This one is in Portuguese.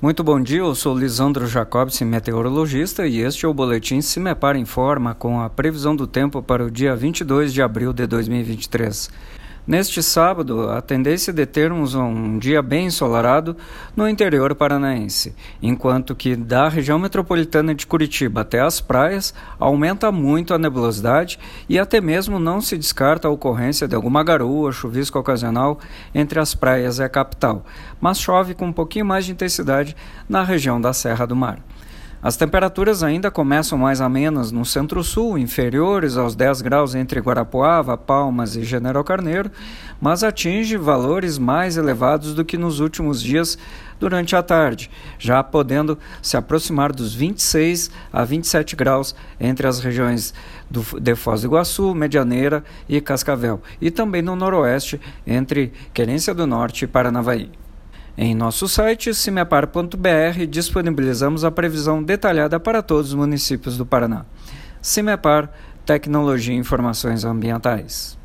Muito bom dia, eu sou Lisandro Jacobson, meteorologista, e este é o Boletim Cimepar Informa com a previsão do tempo para o dia 22 de abril de 2023. Neste sábado, a tendência é de termos um dia bem ensolarado no interior paranaense, enquanto que da região metropolitana de Curitiba até as praias aumenta muito a nebulosidade e até mesmo não se descarta a ocorrência de alguma garoa, chuvisco ocasional entre as praias e a capital, mas chove com um pouquinho mais de intensidade na região da Serra do Mar. As temperaturas ainda começam mais amenas no centro-sul, inferiores aos 10 graus entre Guarapuava, Palmas e General Carneiro, mas atinge valores mais elevados do que nos últimos dias durante a tarde, já podendo se aproximar dos 26 a 27 graus entre as regiões do, de Foz do Iguaçu, Medianeira e Cascavel, e também no noroeste entre Querência do Norte e Paranavaí. Em nosso site cimepar.br disponibilizamos a previsão detalhada para todos os municípios do Paraná. Cimepar, Tecnologia e Informações Ambientais.